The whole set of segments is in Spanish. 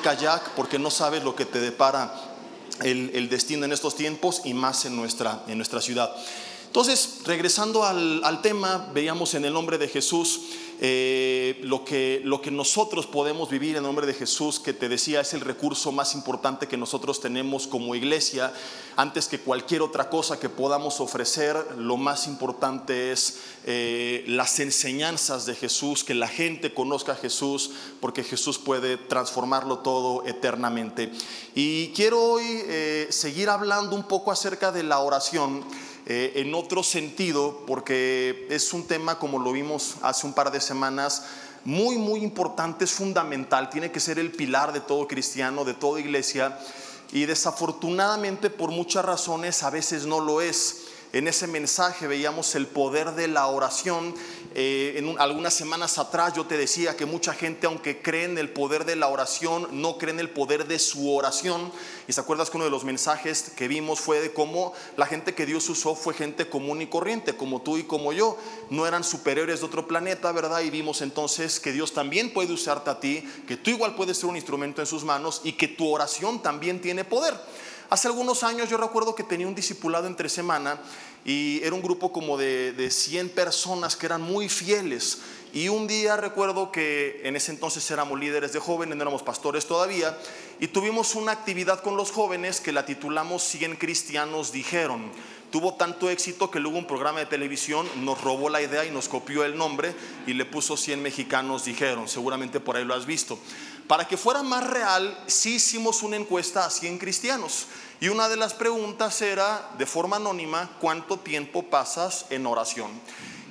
kayak porque no sabes lo que te depara el, destino en estos tiempos y más en nuestra, en nuestra ciudad. Entonces, regresando al, al tema, veíamos en el nombre de Jesús eh, lo, que, lo que nosotros podemos vivir en nombre de Jesús, que te decía es el recurso más importante que nosotros tenemos como iglesia, antes que cualquier otra cosa que podamos ofrecer, lo más importante es eh, las enseñanzas de Jesús, que la gente conozca a Jesús, porque Jesús puede transformarlo todo eternamente. Y quiero hoy eh, seguir hablando un poco acerca de la oración. Eh, en otro sentido, porque es un tema, como lo vimos hace un par de semanas, muy, muy importante, es fundamental, tiene que ser el pilar de todo cristiano, de toda iglesia, y desafortunadamente por muchas razones a veces no lo es. En ese mensaje veíamos el poder de la oración. Eh, en algunas semanas atrás yo te decía que mucha gente, aunque cree en el poder de la oración, no cree en el poder de su oración. Y se acuerdas que uno de los mensajes que vimos fue de cómo la gente que Dios usó fue gente común y corriente, como tú y como yo. No eran superiores de otro planeta, ¿verdad? Y vimos entonces que Dios también puede usarte a ti, que tú igual puedes ser un instrumento en sus manos y que tu oración también tiene poder. Hace algunos años yo recuerdo que tenía un discipulado entre semana y era un grupo como de, de 100 personas que eran muy fieles. Y un día recuerdo que en ese entonces éramos líderes de jóvenes, no éramos pastores todavía, y tuvimos una actividad con los jóvenes que la titulamos 100 cristianos dijeron. Tuvo tanto éxito que luego un programa de televisión nos robó la idea y nos copió el nombre y le puso 100 mexicanos dijeron, seguramente por ahí lo has visto. Para que fuera más real, sí hicimos una encuesta a 100 cristianos. Y una de las preguntas era, de forma anónima, ¿cuánto tiempo pasas en oración?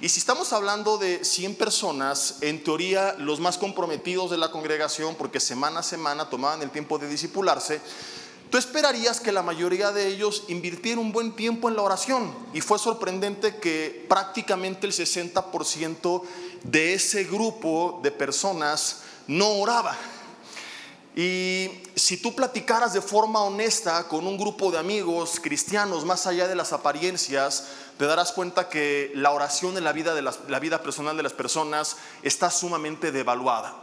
Y si estamos hablando de 100 personas, en teoría los más comprometidos de la congregación, porque semana a semana tomaban el tiempo de disipularse, tú esperarías que la mayoría de ellos invirtiera un buen tiempo en la oración. Y fue sorprendente que prácticamente el 60% de ese grupo de personas no oraba. Y si tú platicaras de forma honesta con un grupo de amigos cristianos, más allá de las apariencias, te darás cuenta que la oración en la vida, de la vida personal de las personas está sumamente devaluada.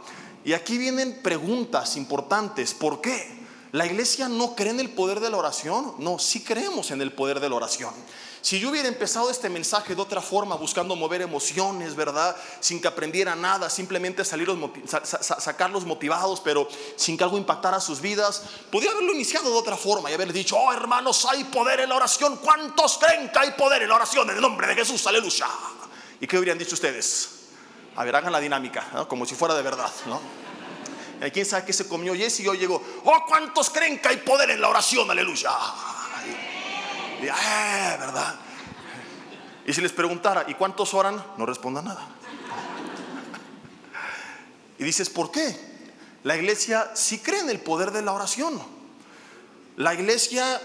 Y aquí vienen preguntas importantes. ¿Por qué? ¿La iglesia no cree en el poder de la oración? No, sí creemos en el poder de la oración. Si yo hubiera empezado este mensaje de otra forma, buscando mover emociones, ¿verdad? Sin que aprendiera nada, simplemente salirlos, sacarlos motivados, pero sin que algo impactara sus vidas, podría haberlo iniciado de otra forma y haberles dicho, oh hermanos, hay poder en la oración. ¿Cuántos creen que hay poder en la oración? En el nombre de Jesús, aleluya. ¿Y qué habrían dicho ustedes? A ver, hagan la dinámica, como si fuera de verdad, ¿no? ¿Quién sabe qué se comió Jesse y hoy llegó? Oh, ¿cuántos creen que hay poder en la oración? Aleluya. Y, ah, ¿verdad? Y si les preguntara, ¿y cuántos oran? No respondan nada. Y dices, ¿por qué? La iglesia sí cree en el poder de la oración. La iglesia,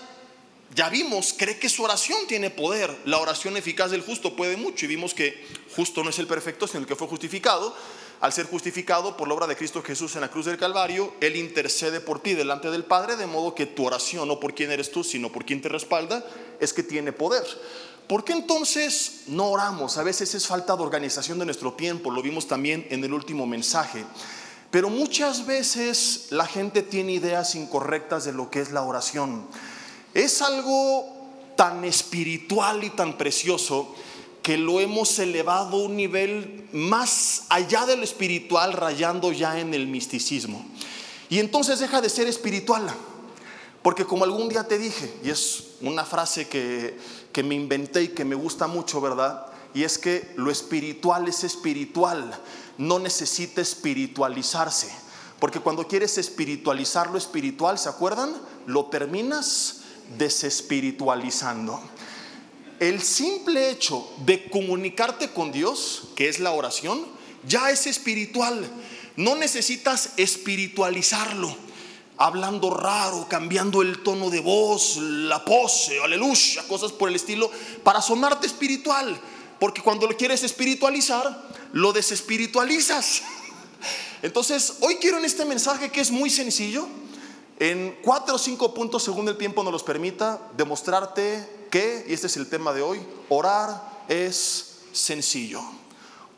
ya vimos, cree que su oración tiene poder. La oración eficaz del justo puede mucho. Y vimos que justo no es el perfecto, sino el que fue justificado al ser justificado por la obra de Cristo Jesús en la cruz del Calvario, Él intercede por ti delante del Padre, de modo que tu oración, no por quién eres tú, sino por quién te respalda, es que tiene poder. ¿Por qué entonces no oramos? A veces es falta de organización de nuestro tiempo, lo vimos también en el último mensaje. Pero muchas veces la gente tiene ideas incorrectas de lo que es la oración. Es algo tan espiritual y tan precioso que lo hemos elevado a un nivel más allá de lo espiritual, rayando ya en el misticismo. Y entonces deja de ser espiritual. Porque como algún día te dije, y es una frase que, que me inventé y que me gusta mucho, ¿verdad? Y es que lo espiritual es espiritual, no necesita espiritualizarse. Porque cuando quieres espiritualizar lo espiritual, ¿se acuerdan? Lo terminas desespiritualizando el simple hecho de comunicarte con Dios, que es la oración, ya es espiritual. No necesitas espiritualizarlo, hablando raro, cambiando el tono de voz, la pose, aleluya, cosas por el estilo, para sonarte espiritual. Porque cuando lo quieres espiritualizar, lo desespiritualizas. Entonces, hoy quiero en este mensaje que es muy sencillo, en cuatro o cinco puntos según el tiempo nos los permita, demostrarte que, y este es el tema de hoy, orar es sencillo.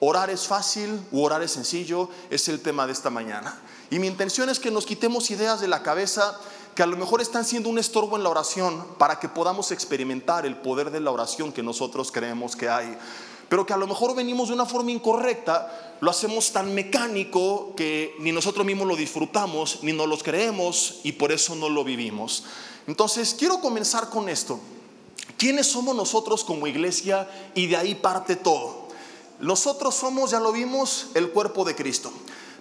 orar es fácil u orar es sencillo, es el tema de esta mañana. Y mi intención es que nos quitemos ideas de la cabeza que a lo mejor están siendo un estorbo en la oración para que podamos experimentar el poder de la oración que nosotros creemos que hay. Pero que a lo mejor venimos de una forma incorrecta, lo hacemos tan mecánico que ni nosotros mismos lo disfrutamos, ni nos lo creemos y por eso no lo vivimos. Entonces, quiero comenzar con esto. ¿Quiénes somos nosotros como iglesia? Y de ahí parte todo. Nosotros somos, ya lo vimos, el cuerpo de Cristo.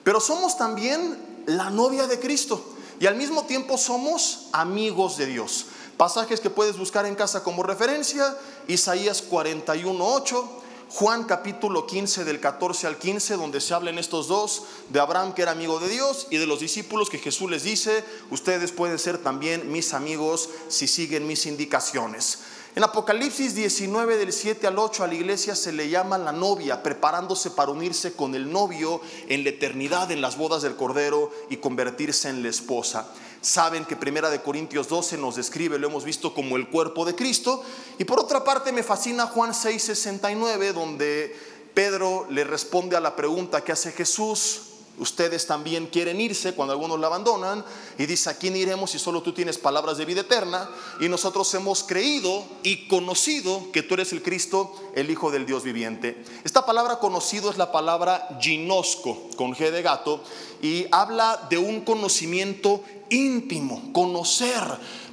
Pero somos también la novia de Cristo y al mismo tiempo somos amigos de Dios. Pasajes que puedes buscar en casa como referencia, Isaías 41.8, Juan capítulo 15 del 14 al 15, donde se hablan estos dos, de Abraham que era amigo de Dios y de los discípulos que Jesús les dice, ustedes pueden ser también mis amigos si siguen mis indicaciones. En Apocalipsis 19 del 7 al 8 a la iglesia se le llama la novia, preparándose para unirse con el novio en la eternidad en las bodas del Cordero y convertirse en la esposa. Saben que Primera de Corintios 12 nos describe, lo hemos visto como el cuerpo de Cristo. Y por otra parte me fascina Juan 6, 69, donde Pedro le responde a la pregunta que hace Jesús, ustedes también quieren irse cuando algunos la abandonan y dice, ¿a quién iremos si solo tú tienes palabras de vida eterna? Y nosotros hemos creído y conocido que tú eres el Cristo, el Hijo del Dios viviente. Esta palabra conocido es la palabra ginosco, con G de gato, y habla de un conocimiento íntimo, conocer.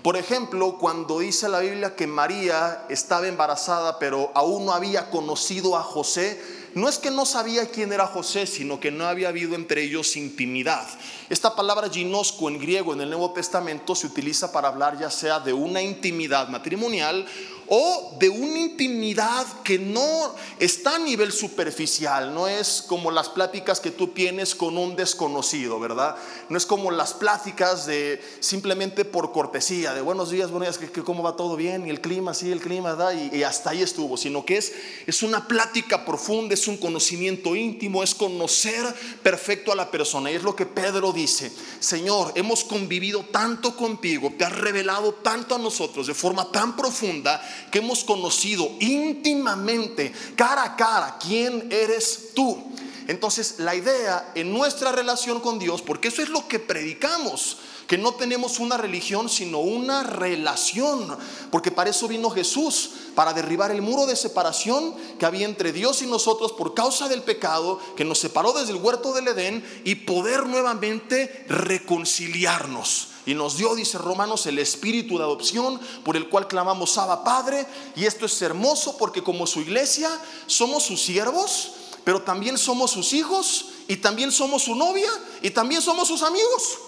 Por ejemplo, cuando dice la Biblia que María estaba embarazada, pero aún no había conocido a José, no es que no sabía quién era José, sino que no había habido entre ellos intimidad. Esta palabra ginosco en griego en el Nuevo Testamento se utiliza para hablar ya sea de una intimidad matrimonial o de una intimidad que no está a nivel superficial, no es como las pláticas que tú tienes con un desconocido, ¿verdad? No es como las pláticas de simplemente por cortesía, de buenos días, buenos días, que, cómo va todo bien, y el clima, sí, el clima, ¿verdad? Y, y, hasta ahí estuvo, sino que es, es una plática profunda, es un conocimiento íntimo, es conocer perfecto a la persona, y es lo que Pedro dice, Señor, hemos convivido tanto contigo, te has revelado tanto a nosotros de forma tan profunda, que hemos conocido íntimamente, cara a cara, quién eres tú. Entonces la idea en nuestra relación con Dios, porque eso es lo que predicamos, que no tenemos una religión, sino una relación, porque para eso vino Jesús, para derribar el muro de separación que había entre Dios y nosotros por causa del pecado que nos separó desde el huerto del Edén y poder nuevamente reconciliarnos. Y nos dio, dice Romanos, el espíritu de adopción por el cual clamamos Abba Padre. Y esto es hermoso porque como su iglesia somos sus siervos, pero también somos sus hijos y también somos su novia y también somos sus amigos.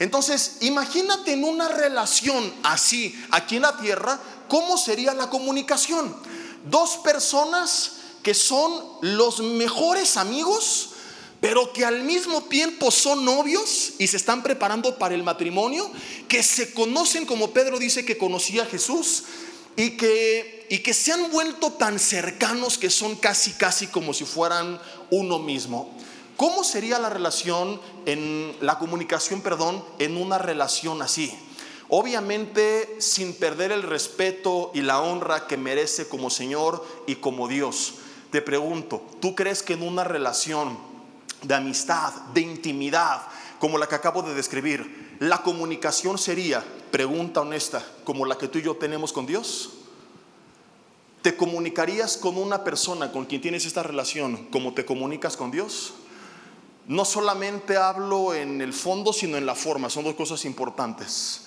Entonces, imagínate en una relación así aquí en la tierra, ¿cómo sería la comunicación? Dos personas que son los mejores amigos, pero que al mismo tiempo son novios y se están preparando para el matrimonio, que se conocen como Pedro dice que conocía a Jesús y que, y que se han vuelto tan cercanos que son casi, casi como si fueran uno mismo. ¿Cómo sería la relación en la comunicación, perdón, en una relación así? Obviamente sin perder el respeto y la honra que merece como Señor y como Dios. Te pregunto, ¿tú crees que en una relación de amistad, de intimidad, como la que acabo de describir, la comunicación sería, pregunta honesta, como la que tú y yo tenemos con Dios. ¿Te comunicarías con una persona con quien tienes esta relación como te comunicas con Dios? No solamente hablo en el fondo, sino en la forma, son dos cosas importantes.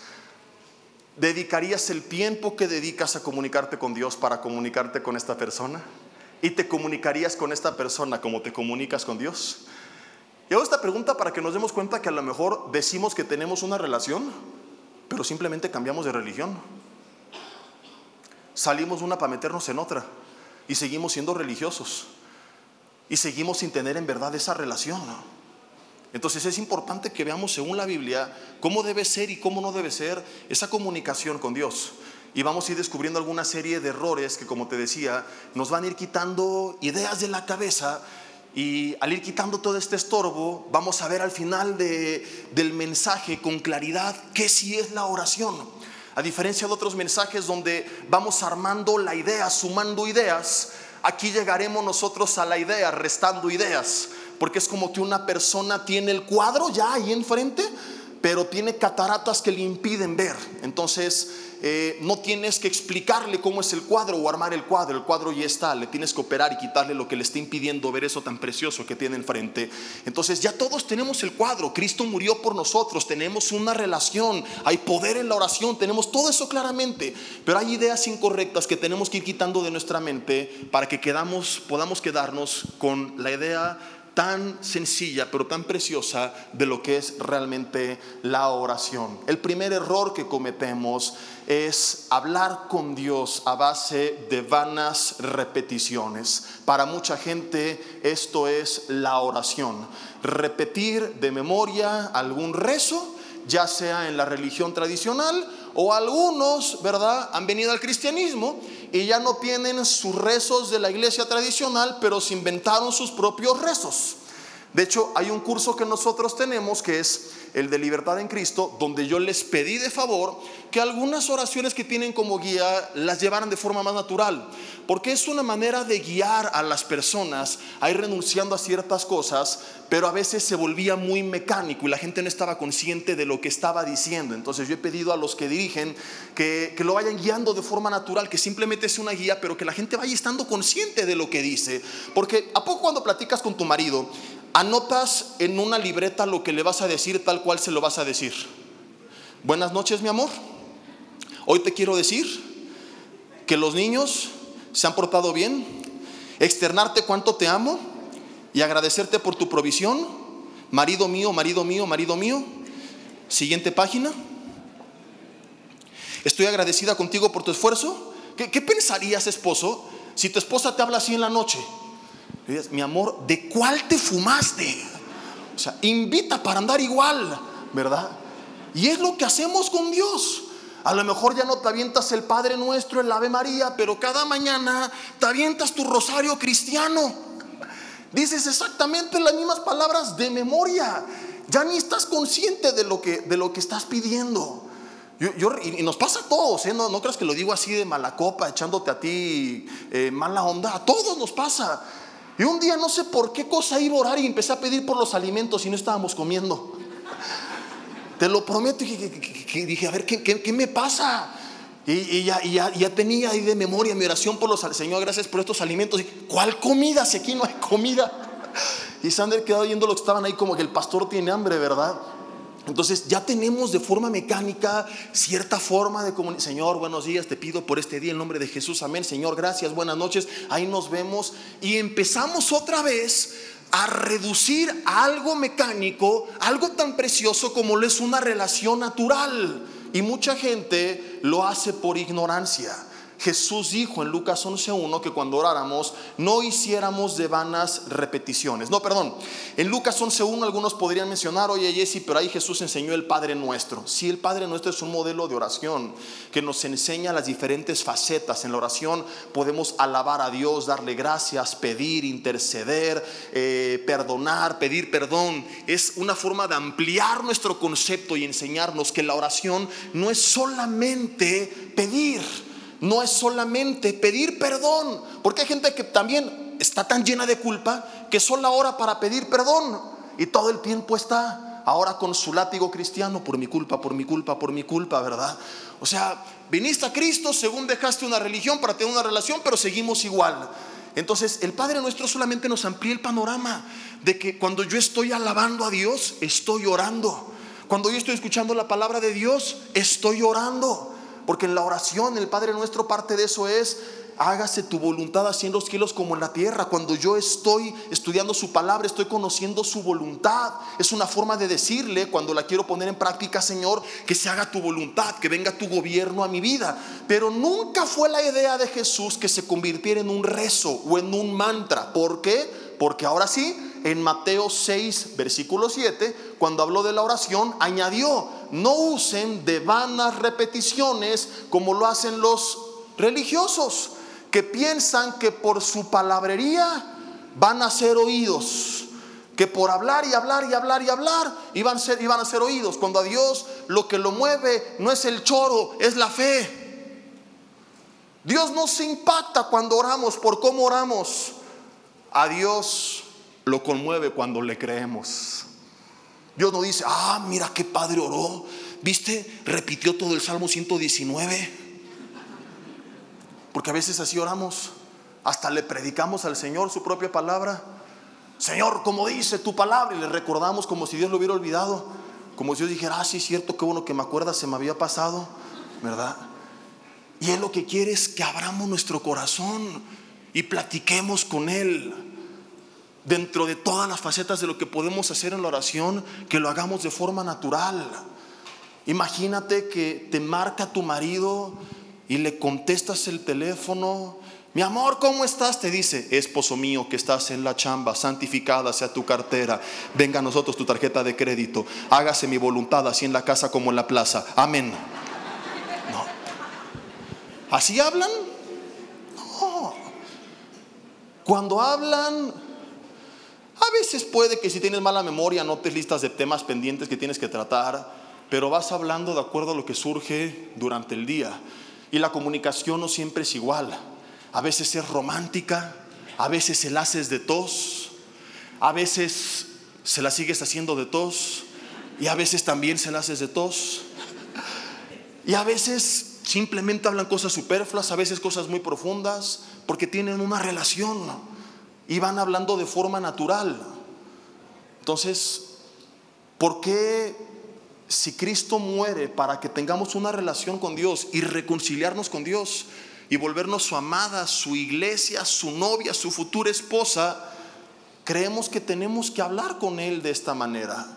¿Dedicarías el tiempo que dedicas a comunicarte con Dios para comunicarte con esta persona? ¿Y te comunicarías con esta persona como te comunicas con Dios? Y hago esta pregunta para que nos demos cuenta que a lo mejor decimos que tenemos una relación, pero simplemente cambiamos de religión. Salimos una para meternos en otra y seguimos siendo religiosos y seguimos sin tener en verdad esa relación. Entonces es importante que veamos según la Biblia cómo debe ser y cómo no debe ser esa comunicación con Dios. Y vamos a ir descubriendo alguna serie de errores que, como te decía, nos van a ir quitando ideas de la cabeza y al ir quitando todo este estorbo, vamos a ver al final del mensaje con claridad que sí es la oración. A diferencia de otros mensajes donde vamos armando la idea, sumando ideas, Aquí llegaremos nosotros a la idea, restando ideas, porque es como que una persona tiene el cuadro ya ahí enfrente, pero tiene cataratas que le impiden ver. Entonces, eh, no tienes que explicarle cómo es el cuadro o armar el cuadro, el cuadro ya está, le tienes que operar y quitarle lo que le está impidiendo ver eso tan precioso que tiene enfrente. Entonces ya todos tenemos el cuadro, Cristo murió por nosotros, tenemos una relación, hay poder en la oración, tenemos todo eso claramente, pero hay ideas incorrectas que tenemos que ir quitando de nuestra mente para que quedamos, podamos quedarnos con la idea tan sencilla pero tan preciosa de lo que es realmente la oración. El primer error que cometemos es hablar con Dios a base de vanas repeticiones. Para mucha gente esto es la oración. Repetir de memoria algún rezo, ya sea en la religión tradicional o algunos, ¿verdad?, han venido al cristianismo y ya no tienen sus rezos de la iglesia tradicional, pero se inventaron sus propios rezos. De hecho, hay un curso que nosotros tenemos que es el de libertad en Cristo, donde yo les pedí de favor que algunas oraciones que tienen como guía las llevaran de forma más natural, porque es una manera de guiar a las personas a ir renunciando a ciertas cosas, pero a veces se volvía muy mecánico y la gente no estaba consciente de lo que estaba diciendo. Entonces yo he pedido a los que dirigen que, que lo vayan guiando de forma natural, que simplemente es una guía, pero que la gente vaya estando consciente de lo que dice, porque a poco cuando platicas con tu marido, anotas en una libreta lo que le vas a decir tal cual se lo vas a decir. Buenas noches, mi amor. Hoy te quiero decir que los niños se han portado bien, externarte cuánto te amo y agradecerte por tu provisión. Marido mío, marido mío, marido mío. Siguiente página. Estoy agradecida contigo por tu esfuerzo. ¿Qué, qué pensarías, esposo, si tu esposa te habla así en la noche? Mi amor, ¿de cuál te fumaste? O sea, invita para andar igual, ¿verdad? Y es lo que hacemos con Dios. A lo mejor ya no te avientas el Padre Nuestro, el Ave María, pero cada mañana te avientas tu rosario cristiano. Dices exactamente las mismas palabras de memoria. Ya ni estás consciente de lo que, de lo que estás pidiendo. y nos pasa a todos, ¿eh? no, no creas que lo digo así de mala copa, echándote a ti eh, mala onda. A todos nos pasa. Y un día no sé por qué cosa iba a orar y empecé a pedir por los alimentos y no estábamos comiendo. Te lo prometo. Y dije, a ver, ¿qué, me pasa? Y, ya, ya, tenía ahí de memoria mi oración por los Señor, gracias por estos alimentos. Y, ¿Cuál comida? Si aquí no hay comida. Y Sander quedó oyendo lo que estaban ahí como que el pastor tiene hambre, ¿verdad? Entonces ya tenemos de forma mecánica cierta forma de comunicar. Señor, buenos días, te pido por este día en nombre de Jesús, amén. Señor, gracias, buenas noches. Ahí nos vemos y empezamos otra vez a reducir algo mecánico, algo tan precioso como lo es una relación natural. Y mucha gente lo hace por ignorancia. Jesús dijo en Lucas 11.1 que cuando oráramos no hiciéramos de vanas repeticiones. No, perdón. En Lucas 11.1 algunos podrían mencionar, oye Jesse, pero ahí Jesús enseñó el Padre Nuestro. Sí, el Padre Nuestro es un modelo de oración que nos enseña las diferentes facetas. En la oración podemos alabar a Dios, darle gracias, pedir, interceder, eh, perdonar, pedir perdón. Es una forma de ampliar nuestro concepto y enseñarnos que la oración no es solamente pedir no es solamente pedir perdón, porque hay gente que también está tan llena de culpa que solo ora para pedir perdón y todo el tiempo está ahora con su látigo cristiano por mi culpa, por mi culpa, por mi culpa, ¿verdad? O sea, viniste a Cristo según dejaste una religión para tener una relación, pero seguimos igual. Entonces, el Padre nuestro solamente nos amplía el panorama de que cuando yo estoy alabando a Dios, estoy orando. Cuando yo estoy escuchando la palabra de Dios, estoy orando. Porque en la oración, el Padre nuestro, parte de eso es, hágase tu voluntad en los cielos como en la tierra. Cuando yo estoy estudiando su palabra, estoy conociendo su voluntad. Es una forma de decirle, cuando la quiero poner en práctica, Señor, que se haga tu voluntad, que venga tu gobierno a mi vida. Pero nunca fue la idea de Jesús que se convirtiera en un rezo o en un mantra. ¿Por qué? Porque ahora sí, en Mateo 6, versículo 7, cuando habló de la oración, añadió, no usen de vanas repeticiones como lo hacen los religiosos, que piensan que por su palabrería van a ser oídos que por hablar y hablar y hablar y hablar iban a, ser, iban a ser oídos. Cuando a Dios lo que lo mueve no es el choro, es la fe. Dios no se impacta cuando oramos por cómo oramos. A Dios lo conmueve cuando le creemos. Dios no dice, ah, mira qué padre oró. ¿Viste? Repitió todo el Salmo 119. Porque a veces así oramos. Hasta le predicamos al Señor su propia palabra. Señor, como dice tu palabra, y le recordamos como si Dios lo hubiera olvidado. Como si Dios dijera, ah, sí, es cierto, qué bueno que me acuerdas, se me había pasado, ¿verdad? Y Él lo que quiere es que abramos nuestro corazón y platiquemos con Él. Dentro de todas las facetas de lo que podemos hacer en la oración, que lo hagamos de forma natural. Imagínate que te marca tu marido y le contestas el teléfono. Mi amor, ¿cómo estás? Te dice, esposo mío, que estás en la chamba, santificada sea tu cartera. Venga a nosotros tu tarjeta de crédito. Hágase mi voluntad, así en la casa como en la plaza. Amén. No. ¿Así hablan? No. Cuando hablan, a veces puede que si tienes mala memoria notes listas de temas pendientes que tienes que tratar, pero vas hablando de acuerdo a lo que surge durante el día. Y la comunicación no siempre es igual. A veces es romántica, a veces se la haces de tos, a veces se la sigues haciendo de tos y a veces también se la haces de tos. Y a veces simplemente hablan cosas superfluas, a veces cosas muy profundas, porque tienen una relación y van hablando de forma natural. Entonces, ¿por qué si Cristo muere para que tengamos una relación con Dios y reconciliarnos con Dios y volvernos su amada, su iglesia, su novia, su futura esposa, creemos que tenemos que hablar con Él de esta manera,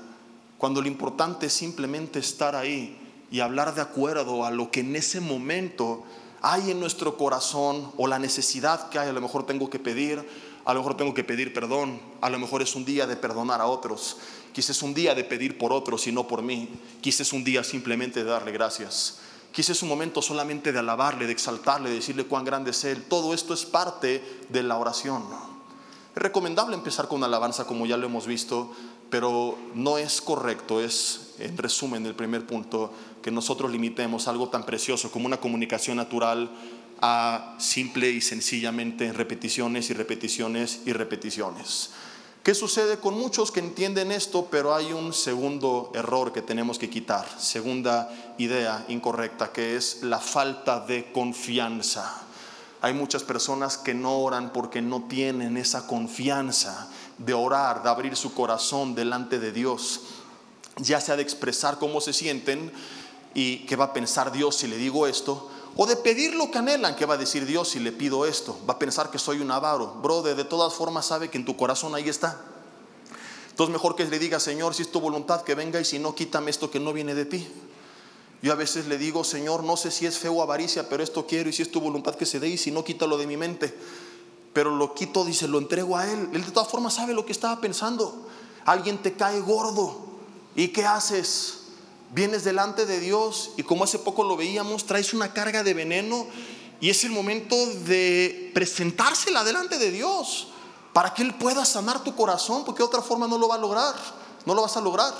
cuando lo importante es simplemente estar ahí y hablar de acuerdo a lo que en ese momento hay en nuestro corazón o la necesidad que hay, a lo mejor tengo que pedir, a lo mejor tengo que pedir perdón, a lo mejor es un día de perdonar a otros. Quizás es un día de pedir por otros y no por mí. Quizás es un día simplemente de darle gracias. Quizás es un momento solamente de alabarle, de exaltarle, de decirle cuán grande es Él. Todo esto es parte de la oración. Es recomendable empezar con una alabanza como ya lo hemos visto, pero no es correcto, es en resumen el primer punto, que nosotros limitemos algo tan precioso como una comunicación natural a simple y sencillamente repeticiones y repeticiones y repeticiones. ¿Qué sucede con muchos que entienden esto, pero hay un segundo error que tenemos que quitar, segunda idea incorrecta, que es la falta de confianza. Hay muchas personas que no oran porque no tienen esa confianza de orar, de abrir su corazón delante de Dios, ya sea de expresar cómo se sienten y qué va a pensar Dios si le digo esto, o de pedir lo que anhelan, ¿qué va a decir Dios si le pido esto? Va a pensar que soy un avaro. Brother, de todas formas sabe que en tu corazón ahí está. Entonces mejor que le diga, Señor, si es tu voluntad que venga y si no, quítame esto que no viene de ti. Yo a veces le digo, Señor, no sé si es feo o avaricia, pero esto quiero y si es tu voluntad que se dé y si no, quítalo de mi mente. Pero lo quito, dice, lo entrego a Él. Él de todas formas sabe lo que estaba pensando. Alguien te cae gordo. ¿Y qué haces? Vienes delante de Dios y como hace poco lo veíamos, traes una carga de veneno y es el momento de presentársela delante de Dios para que Él pueda sanar tu corazón, porque de otra forma no lo va a lograr, no lo vas a lograr.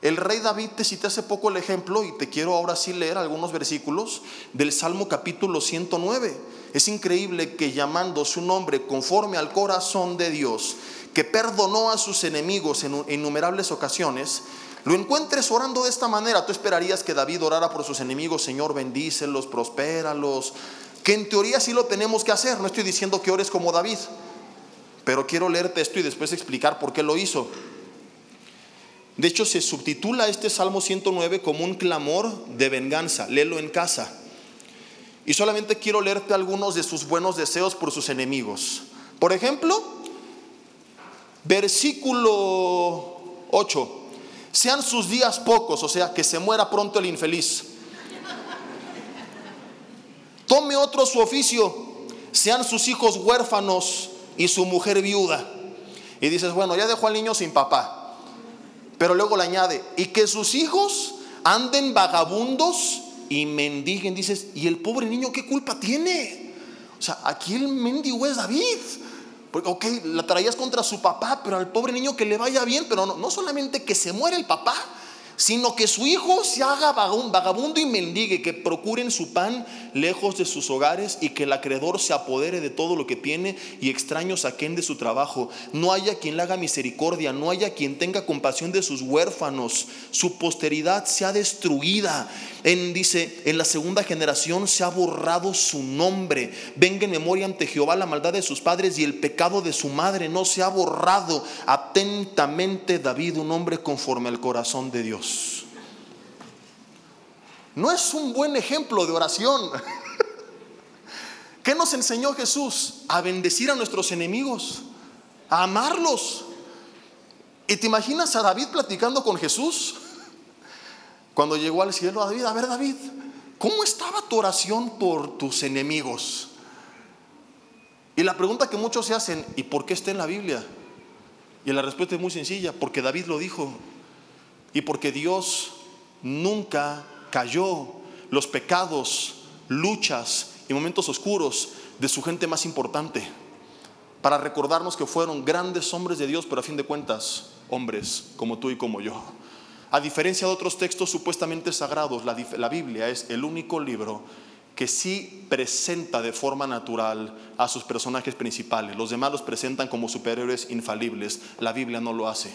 El rey David te cité hace poco el ejemplo y te quiero ahora sí leer algunos versículos del Salmo capítulo 109. Es increíble que llamando su nombre conforme al corazón de Dios, que perdonó a sus enemigos en innumerables ocasiones, lo encuentres orando de esta manera, tú esperarías que David orara por sus enemigos, Señor, bendícelos, prospéralos, que en teoría sí lo tenemos que hacer, no estoy diciendo que ores como David, pero quiero leerte esto y después explicar por qué lo hizo. De hecho, se subtitula este Salmo 109 como un clamor de venganza, léelo en casa. Y solamente quiero leerte algunos de sus buenos deseos por sus enemigos. Por ejemplo, versículo 8 sean sus días pocos, o sea, que se muera pronto el infeliz. Tome otro su oficio, sean sus hijos huérfanos y su mujer viuda. Y dices, bueno, ya dejó al niño sin papá. Pero luego le añade, y que sus hijos anden vagabundos y mendiguen. Dices, ¿y el pobre niño qué culpa tiene? O sea, aquí el mendigo es David. Porque, ok, la traías contra su papá, pero al pobre niño que le vaya bien, pero no, no solamente que se muere el papá, sino que su hijo se haga vagabundo y mendigue, que procuren su pan lejos de sus hogares y que el acreedor se apodere de todo lo que tiene y extraños saquen de su trabajo. No haya quien le haga misericordia, no haya quien tenga compasión de sus huérfanos. Su posteridad sea destruida. En, dice, en la segunda generación se ha borrado su nombre. Venga en memoria ante Jehová la maldad de sus padres y el pecado de su madre no se ha borrado. Atentamente David, un hombre conforme al corazón de Dios. No es un buen ejemplo de oración. ¿Qué nos enseñó Jesús? A bendecir a nuestros enemigos, a amarlos. ¿Y te imaginas a David platicando con Jesús? Cuando llegó al cielo, a David, a ver David, ¿cómo estaba tu oración por tus enemigos? Y la pregunta que muchos se hacen, ¿y por qué está en la Biblia? Y la respuesta es muy sencilla, porque David lo dijo y porque Dios nunca cayó los pecados, luchas y momentos oscuros de su gente más importante, para recordarnos que fueron grandes hombres de Dios, pero a fin de cuentas, hombres como tú y como yo. A diferencia de otros textos supuestamente sagrados, la, Biblia es el único libro que sí presenta de forma natural a sus personajes principales. Los demás los presentan como superhéroes infalibles. La Biblia no lo hace.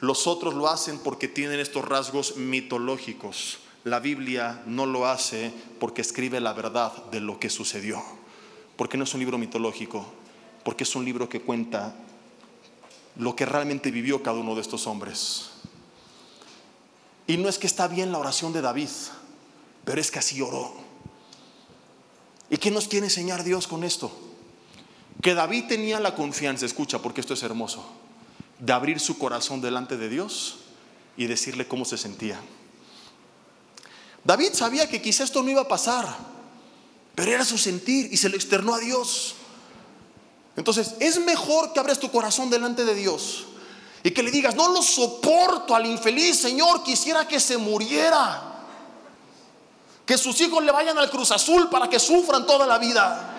Los otros lo hacen porque tienen estos rasgos mitológicos. La Biblia no lo hace porque escribe la verdad de lo que sucedió. Porque no es un libro mitológico, porque es un libro que cuenta lo que realmente vivió cada uno de estos hombres. Y no es que está bien la oración de David, pero es que así oró. ¿Y qué nos quiere enseñar Dios con esto? Que David tenía la confianza, escucha, porque esto es hermoso de abrir su corazón delante de Dios y decirle cómo se sentía. David sabía que quizá esto no iba a pasar, pero era su sentir y se lo externó a Dios. Entonces, es mejor que abres tu corazón delante de Dios y que le digas, no lo soporto al infeliz, Señor, quisiera que se muriera. Que sus hijos le vayan al Cruz Azul para que sufran toda la vida.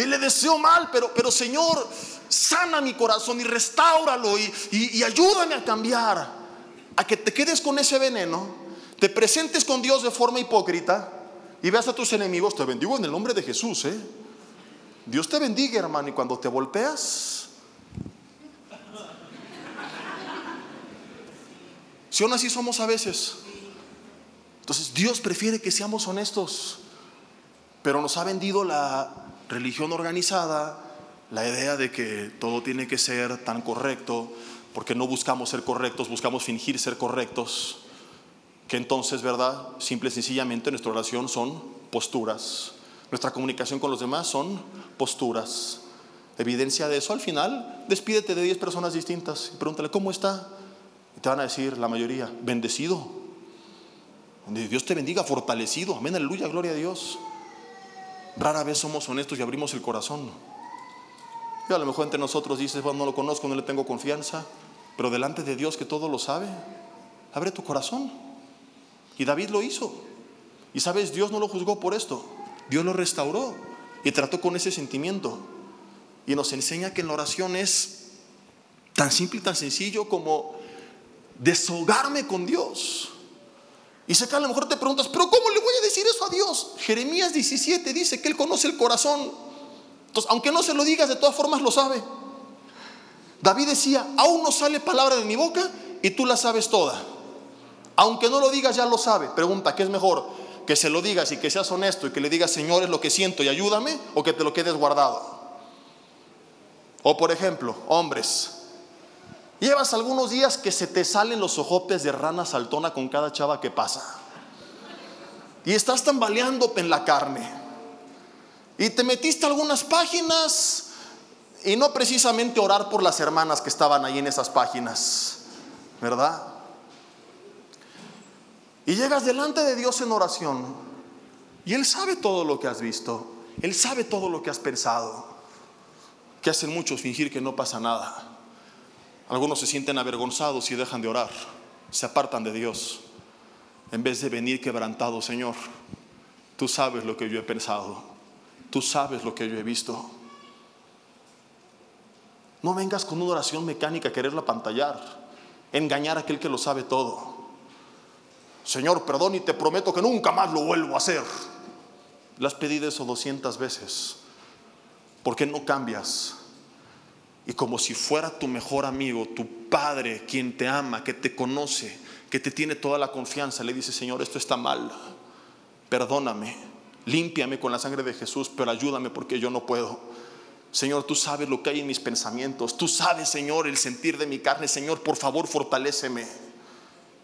Y le deseo mal, pero, pero Señor, sana mi corazón y restáuralo y, y ayúdame a cambiar. A que te quedes con ese veneno, te presentes con Dios de forma hipócrita y veas a tus enemigos, te bendigo en el nombre de Jesús. ¿eh? Dios te bendiga, hermano, y cuando te volteas, si aún así somos a veces. Entonces Dios prefiere que seamos honestos, pero nos ha vendido la religión organizada, la idea de que todo tiene que ser tan correcto, porque no buscamos ser correctos, buscamos fingir ser correctos, que entonces, ¿verdad? Simple y sencillamente nuestra oración son posturas, nuestra comunicación con los demás son posturas. Evidencia de eso, al final, despídete de 10 personas distintas y pregúntale, ¿cómo está? Y te van a decir la mayoría, bendecido. Dios te bendiga, fortalecido. Amén, aleluya, gloria a Dios. Rara vez somos honestos y abrimos el corazón. Y a lo mejor entre nosotros dices, bueno, no lo conozco, no le tengo confianza, pero delante de Dios que todo lo sabe, abre tu corazón. Y David lo hizo. Y sabes, Dios no lo juzgó por esto, Dios lo restauró y trató con ese sentimiento. Y nos enseña que en la oración es tan simple y tan sencillo como desahogarme con Dios. Y sé a lo mejor te preguntas, pero ¿cómo le voy a decir eso a Dios? Jeremías 17 dice que Él conoce el corazón. Entonces, aunque no se lo digas, de todas formas lo sabe. David decía, aún no sale palabra de mi boca y tú la sabes toda. Aunque no lo digas, ya lo sabe. Pregunta, ¿qué es mejor? Que se lo digas y que seas honesto y que le digas, Señor, es lo que siento y ayúdame, o que te lo quedes guardado. O por ejemplo, hombres, Llevas algunos días que se te salen los ojopes de rana saltona con cada chava que pasa. Y estás tambaleando en la carne. Y te metiste algunas páginas y no precisamente orar por las hermanas que estaban ahí en esas páginas, ¿verdad? Y llegas delante de Dios en oración y Él sabe todo lo que has visto, Él sabe todo lo que has pensado, que hacen muchos fingir que no pasa nada. Algunos se sienten avergonzados y dejan de orar, se apartan de Dios. En vez de venir quebrantados, Señor, tú sabes lo que yo he pensado, tú sabes lo que yo he visto. No vengas con una oración mecánica a quererla pantallar, engañar a aquel que lo sabe todo. Señor, perdón y te prometo que nunca más lo vuelvo a hacer. Le has pedido eso 200 veces. ¿Por qué no cambias? Y como si fuera tu mejor amigo, tu padre, quien te ama, que te conoce, que te tiene toda la confianza, le dice, Señor, esto está mal. Perdóname, límpiame con la sangre de Jesús, pero ayúdame porque yo no puedo. Señor, tú sabes lo que hay en mis pensamientos. Tú sabes, Señor, el sentir de mi carne. Señor, por favor, fortaléceme.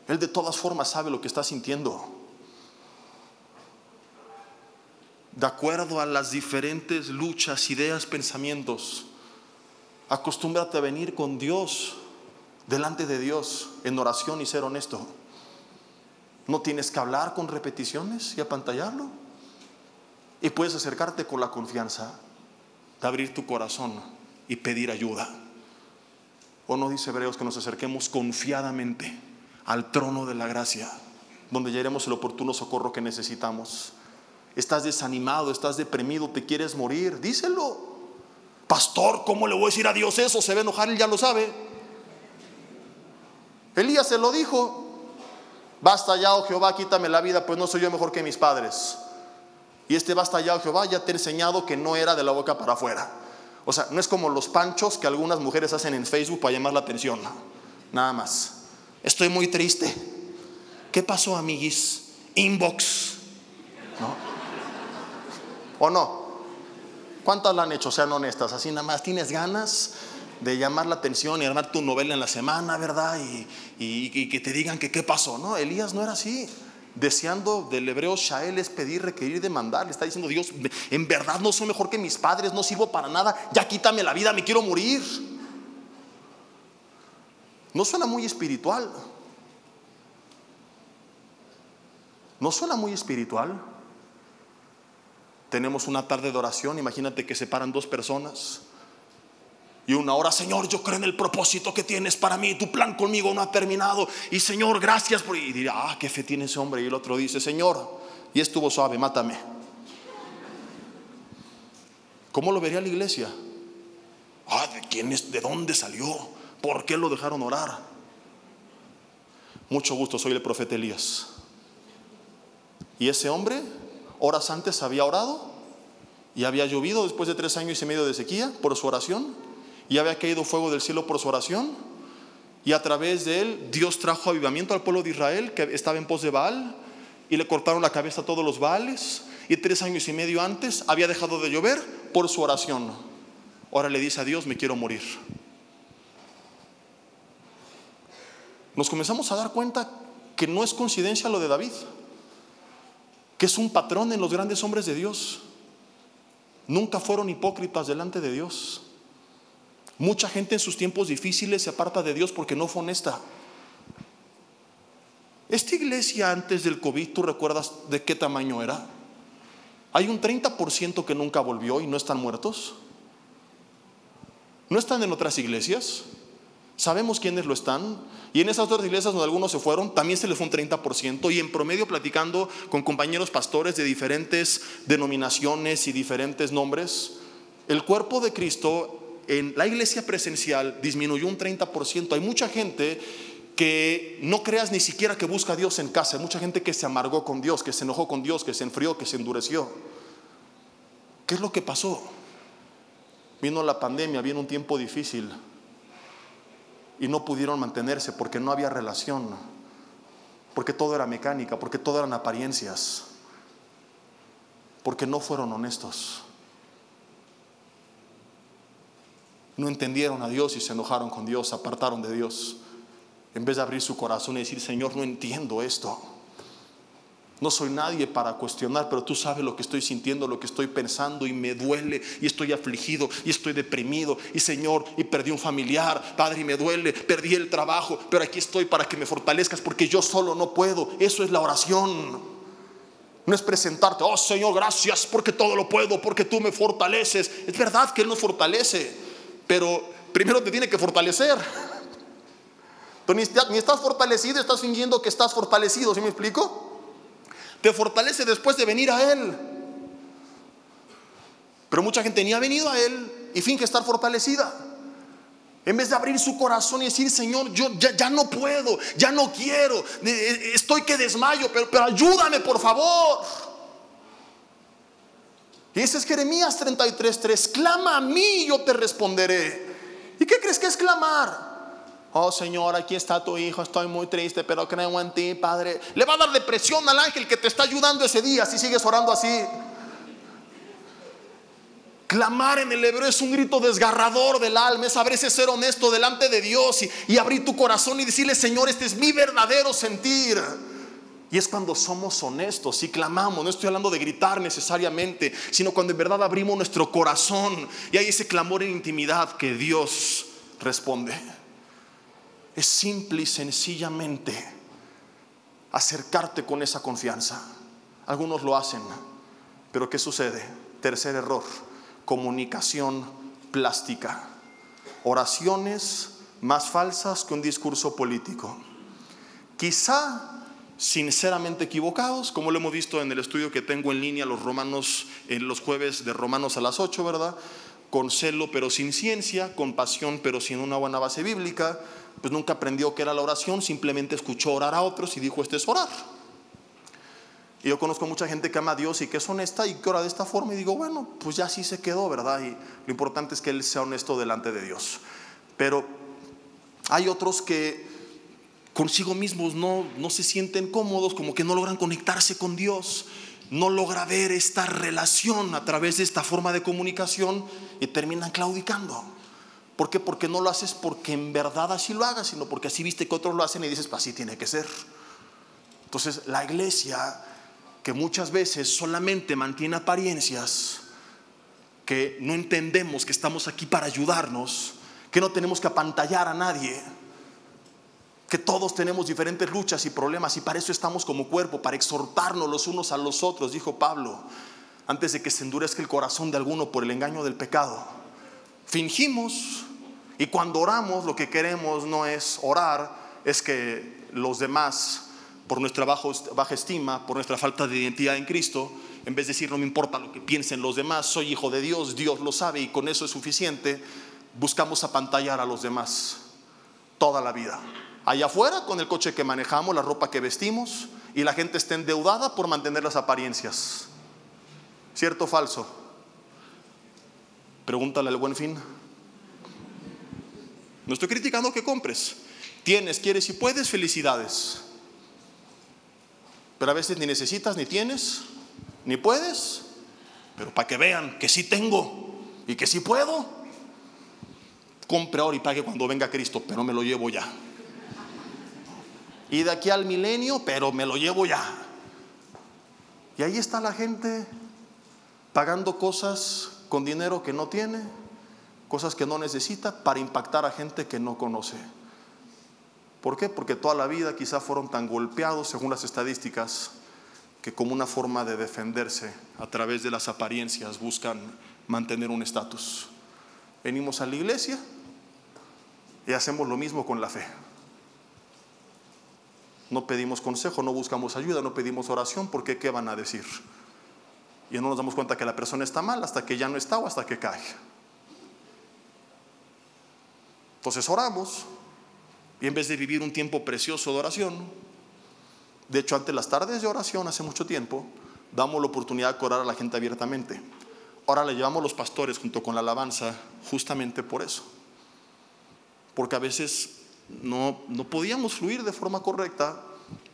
Él de todas formas sabe lo que está sintiendo. De acuerdo a las diferentes luchas, ideas, pensamientos, acostúmbrate a venir con Dios, delante de Dios, en oración y ser honesto. No tienes que hablar con repeticiones y apantallarlo. Y puedes acercarte con la confianza de abrir tu corazón y pedir ayuda. ¿O no dice Hebreos que nos acerquemos confiadamente al trono de la gracia, donde hallaremos el oportuno socorro que necesitamos? Estás desanimado, estás deprimido, te quieres morir, díselo. Pastor, ¿cómo le voy a decir a Dios eso? Se va a enojar, él ya lo sabe. Elías se lo dijo. Basta ya, oh Jehová, quítame la vida, pues no soy yo mejor que mis padres. Y este basta ya, oh Jehová, ya te he enseñado que no era de la boca para afuera. O sea, no es como los panchos que algunas mujeres hacen en Facebook para llamar la atención. Nada más. Estoy muy triste. ¿Qué pasó, amiguis? Inbox. ¿No? ¿O no? ¿Cuántas la han hecho? Sean honestas. Así nada más tienes ganas de llamar la atención y armar tu novela en la semana, ¿verdad? Y, y que te digan que qué pasó. No, Elías no era así deseando del hebreo Shael es pedir, requerir, demandar. Le está diciendo Dios, en verdad no soy mejor que mis padres, no sirvo para nada, ya quítame la vida, me quiero morir. No suena muy espiritual. No suena muy espiritual. Tenemos una tarde de oración, imagínate que se paran dos personas y una hora, Señor, yo creo en el propósito que tienes para mí, tu plan conmigo no ha terminado. Y Señor, gracias por... Y dirá, ah, qué fe tiene ese hombre. Y el otro dice, Señor, y estuvo suave, mátame. ¿Cómo lo vería la iglesia? Ah, ¿de quién es? ¿De dónde salió? ¿Por qué lo dejaron orar? Mucho gusto, soy el profeta Elías. Y ese hombre, horas antes había orado y había llovido después de tres años y medio de sequía por su oración y había caído fuego del cielo por su oración. Y a través de él Dios trajo avivamiento al pueblo de Israel que estaba en pos de Baal y le cortaron la cabeza a todos los Baales. Y tres años y medio antes había dejado de llover por su oración. Ahora le dice a Dios, me quiero morir. Nos comenzamos a dar cuenta que no es coincidencia lo de David, que es un patrón en los grandes hombres de Dios. Nunca fueron hipócritas delante de Dios. Mucha gente en sus tiempos difíciles se aparta de Dios porque no fue honesta. Esta iglesia antes del COVID, ¿tú recuerdas de qué tamaño era? Hay un 30% que nunca volvió y no están muertos. ¿No están en otras iglesias? Sabemos quiénes lo están. Y en esas otras iglesias donde algunos se fueron, también se les fue un 30%. Y en promedio, platicando con compañeros pastores de diferentes denominaciones y diferentes nombres, el cuerpo de Cristo en la iglesia presencial disminuyó un 30%. Hay mucha gente que no creas ni siquiera que busca a Dios en casa. Hay mucha gente que se amargó con Dios, que se enojó con Dios, que se enfrió, que se endureció. ¿Qué es lo que pasó? Vino la pandemia, vino un tiempo difícil y no pudieron mantenerse porque no había relación, porque todo era mecánica, porque todo eran apariencias, porque no fueron honestos. no entendieron a Dios y se enojaron con Dios, apartaron de Dios. En vez de abrir su corazón y decir, Señor, no entiendo esto. No soy nadie para cuestionar, pero tú sabes lo que estoy sintiendo, lo que estoy pensando y me duele y estoy afligido y estoy deprimido y Señor, y perdí un familiar, Padre, y me duele, perdí el trabajo, pero aquí estoy para que me fortalezcas porque yo solo no puedo. Eso es la oración. No es presentarte, oh Señor, gracias porque todo lo puedo, porque tú me fortaleces. Es verdad que Él nos fortalece pero primero te tiene que fortalecer. Tú ni, estás fortalecido, estás fingiendo que estás fortalecido, ¿sí me explico? Te fortalece después de venir a Él. Pero mucha gente ni ha venido a Él y finge estar fortalecida. En vez de abrir su corazón y decir, Señor, yo ya, no puedo, ya no quiero, estoy que desmayo, pero, pero ayúdame por favor. Y ese es Jeremías 33:3, clama a mí y yo te responderé. ¿Y qué crees que es clamar? Oh Señor, aquí está tu hijo, estoy muy triste, pero creo en ti, Padre. Le va a dar depresión al ángel que te está ayudando ese día si sigues orando así. Clamar en el hebreo es un grito desgarrador del alma, es saberse ser honesto delante de Dios y, abrir tu corazón y decirle, Señor, este es mi verdadero sentir. Y es cuando somos honestos y clamamos, no estoy hablando de gritar necesariamente, sino cuando en verdad abrimos nuestro corazón y hay ese clamor en intimidad que Dios responde. Es simple y sencillamente acercarte con esa confianza. Algunos lo hacen, pero ¿qué sucede? Tercer error comunicación plástica, oraciones más falsas que un discurso político. Quizá sinceramente equivocados, como lo hemos visto en el estudio que tengo en línea los romanos en los jueves de Romanos a las 8, ¿verdad? Con celo pero sin ciencia, con pasión pero sin una buena base bíblica, pues nunca aprendió qué era la oración, simplemente escuchó orar a otros y dijo, este es orar. Y yo conozco mucha gente que ama a Dios y que es honesta y que ora de esta forma y digo, bueno, pues ya sí se quedó, ¿verdad? Y lo importante es que él sea honesto delante de Dios. Pero hay otros que consigo mismos no, no se sienten cómodos, como que no logran conectarse con Dios, no logra ver esta relación a través de esta forma de comunicación y terminan claudicando. ¿Por qué? Porque no lo haces porque en verdad así lo hagas, sino porque así viste que otros lo hacen y dices, pues así tiene que ser. Entonces la iglesia que muchas veces solamente mantiene apariencias, que no entendemos que estamos aquí para ayudarnos, que no tenemos que apantallar a nadie, que todos tenemos diferentes luchas y problemas y para eso estamos como cuerpo, para exhortarnos los unos a los otros, dijo Pablo, antes de que se endurezca el corazón de alguno por el engaño del pecado. Fingimos y cuando oramos lo que queremos no es orar, es que los demás por nuestra baja estima, por nuestra falta de identidad en Cristo, en vez de decir no me importa lo que piensen los demás, soy hijo de Dios, Dios lo sabe y con eso es suficiente, buscamos apantallar a los demás toda la vida. Allá afuera, con el coche que manejamos, la ropa que vestimos, y la gente está endeudada por mantener las apariencias. ¿Cierto o falso? Pregúntale al buen fin. No estoy criticando que compres. Tienes, quieres y puedes, felicidades. Pero a veces ni necesitas, ni tienes, ni puedes. Pero para que vean que sí tengo y que sí puedo, compre ahora y pague cuando venga Cristo, pero me lo llevo ya. Y de aquí al milenio, pero me lo llevo ya. Y ahí está la gente pagando cosas con dinero que no tiene, cosas que no necesita para impactar a gente que no conoce. ¿Por qué? Porque toda la vida quizá fueron tan golpeados, según las estadísticas, que como una forma de defenderse a través de las apariencias buscan mantener un estatus. Venimos a la iglesia y hacemos lo mismo con la fe. No pedimos consejo, no buscamos ayuda, no pedimos oración, porque ¿qué van a decir? Y no nos damos cuenta que la persona está mal hasta que ya no está o hasta que cae. Entonces oramos, y en vez de vivir un tiempo precioso de oración, de hecho, ante las tardes de oración, hace mucho tiempo, damos la oportunidad de orar a la gente abiertamente. Ahora le llevamos los pastores junto con la alabanza justamente por eso. Porque a veces no, no podíamos fluir de forma correcta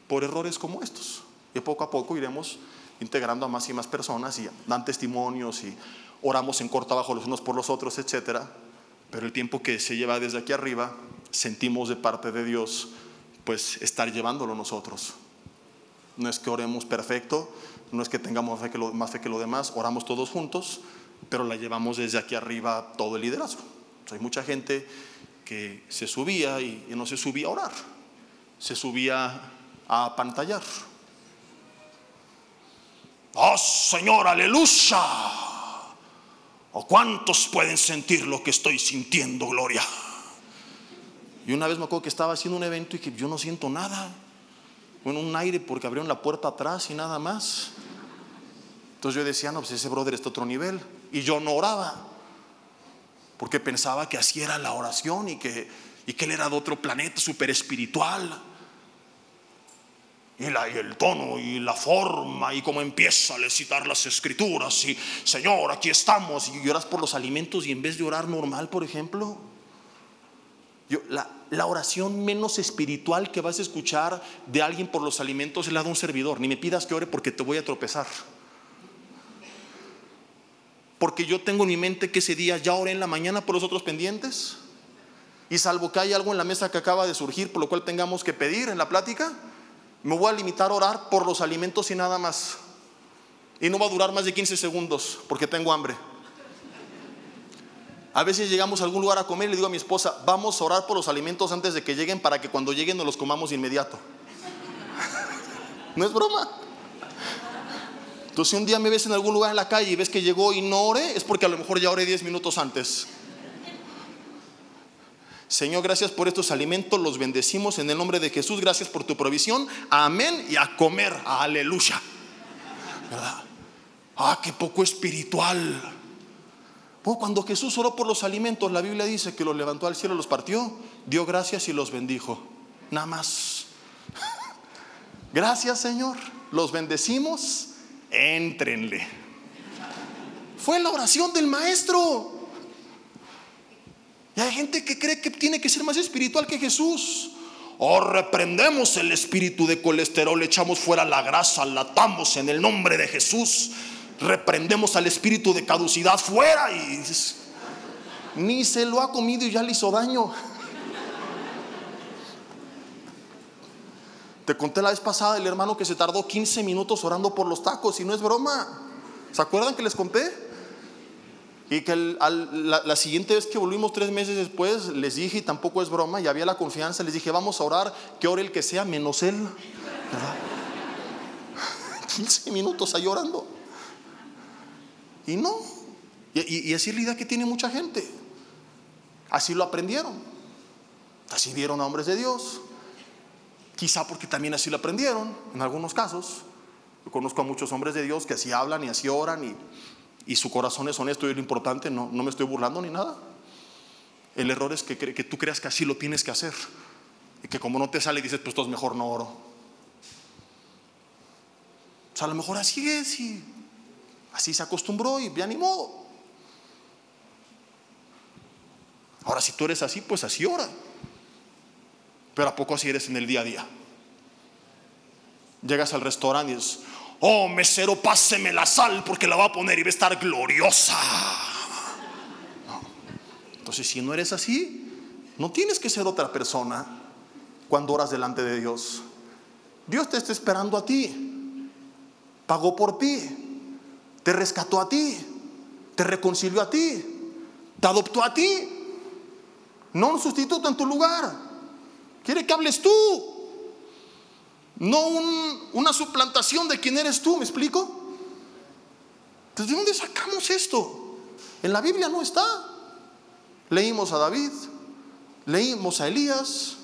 por errores como estos. Y poco a poco iremos integrando a más y más personas y dan testimonios y oramos en corto abajo los unos por los otros, etc. Pero el tiempo que se lleva desde aquí arriba sentimos de parte de Dios, pues estar llevándolo nosotros. No es que oremos perfecto, no es que tengamos más fe que lo demás, oramos todos juntos, pero la llevamos desde aquí arriba todo el liderazgo. hay mucha gente que se subía y, no se subía a orar, se subía a pantallar. Oh Señor, aleluya. ¿O cuántos pueden sentir lo que estoy sintiendo, Gloria? Y una vez me acuerdo que estaba haciendo un evento y que yo no siento nada. Bueno, un aire porque abrieron la puerta atrás y nada más. Entonces yo decía, no, pues ese brother está otro nivel. Y yo no oraba. porque pensaba que así era la oración y que, y que él era de otro planeta súper espiritual. Y, el tono y la forma y cómo empieza a citar las escrituras y Señor, aquí estamos y lloras por los alimentos y en vez de orar normal, por ejemplo, yo, la, la, oración menos espiritual que vas a escuchar de alguien por los alimentos es la de un servidor. Ni me pidas que ore porque te voy a tropezar. Porque yo tengo en mi mente que ese día ya oré en la mañana por los otros pendientes. Y salvo que hay algo en la mesa que acaba de surgir, por lo cual tengamos que pedir en la plática, me voy a limitar a orar por los alimentos y nada más. Y no va a durar más de 15 segundos porque tengo hambre. A veces llegamos a algún lugar a comer y le digo a mi esposa, vamos a orar por los alimentos antes de que lleguen para que cuando lleguen nos los comamos inmediato. no es broma. Entonces si un día me ves en algún lugar en la calle y ves que llegó y no oré, es porque a lo mejor ya oré 10 minutos antes. Señor, gracias por estos alimentos, los bendecimos en el nombre de Jesús, gracias por tu provisión. Amén y a comer, aleluya. ¿Verdad? Ah, qué poco espiritual. Oh, cuando Jesús oró por los alimentos, la Biblia dice que los levantó al cielo, los partió, dio gracias y los bendijo. Nada más. Gracias, Señor. Los bendecimos. Éntrenle. Fue la oración del maestro. Y hay gente que cree que tiene que ser más espiritual que Jesús. O oh, reprendemos el espíritu de colesterol, echamos fuera la grasa, la atamos en el nombre de Jesús. Reprendemos al espíritu de caducidad fuera y ni se lo ha comido y ya le hizo daño. Te conté la vez pasada el hermano que se tardó 15 minutos orando por los tacos y no es broma. ¿Se acuerdan que les conté? Y que la, siguiente vez que volvimos tres meses después, les dije, y tampoco es broma, y había la confianza, les dije, vamos a orar, que ore el que sea, menos él. 15 minutos ahí orando. Y no. Y, y así es la idea que tiene mucha gente. Así lo aprendieron. Así vieron a hombres de Dios. Quizá porque también así lo aprendieron, en algunos casos. Yo conozco a muchos hombres de Dios que así hablan y así oran y y su corazón es honesto y es lo importante, no, no me estoy burlando ni nada. El error es que, que tú creas que así lo tienes que hacer y que como no te sale dices, pues esto es mejor no oro. O sea, a lo mejor así es y así se acostumbró y ni modo. Ahora, si tú eres así, pues así ora. Pero ¿a poco así eres en el día a día? Llegas al restaurante y dices, oh mesero, páseme la sal porque la va a poner y va a estar gloriosa. Entonces, si no eres así, no tienes que ser otra persona cuando oras delante de Dios. Dios te está esperando a ti, pagó por ti, te rescató a ti, te reconcilió a ti, te adoptó a ti, no un sustituto en tu lugar. Quiere que hables tú no una suplantación de quién eres tú, ¿me explico? ¿de dónde sacamos esto? En la Biblia no está. Leímos a David, leímos a Elías,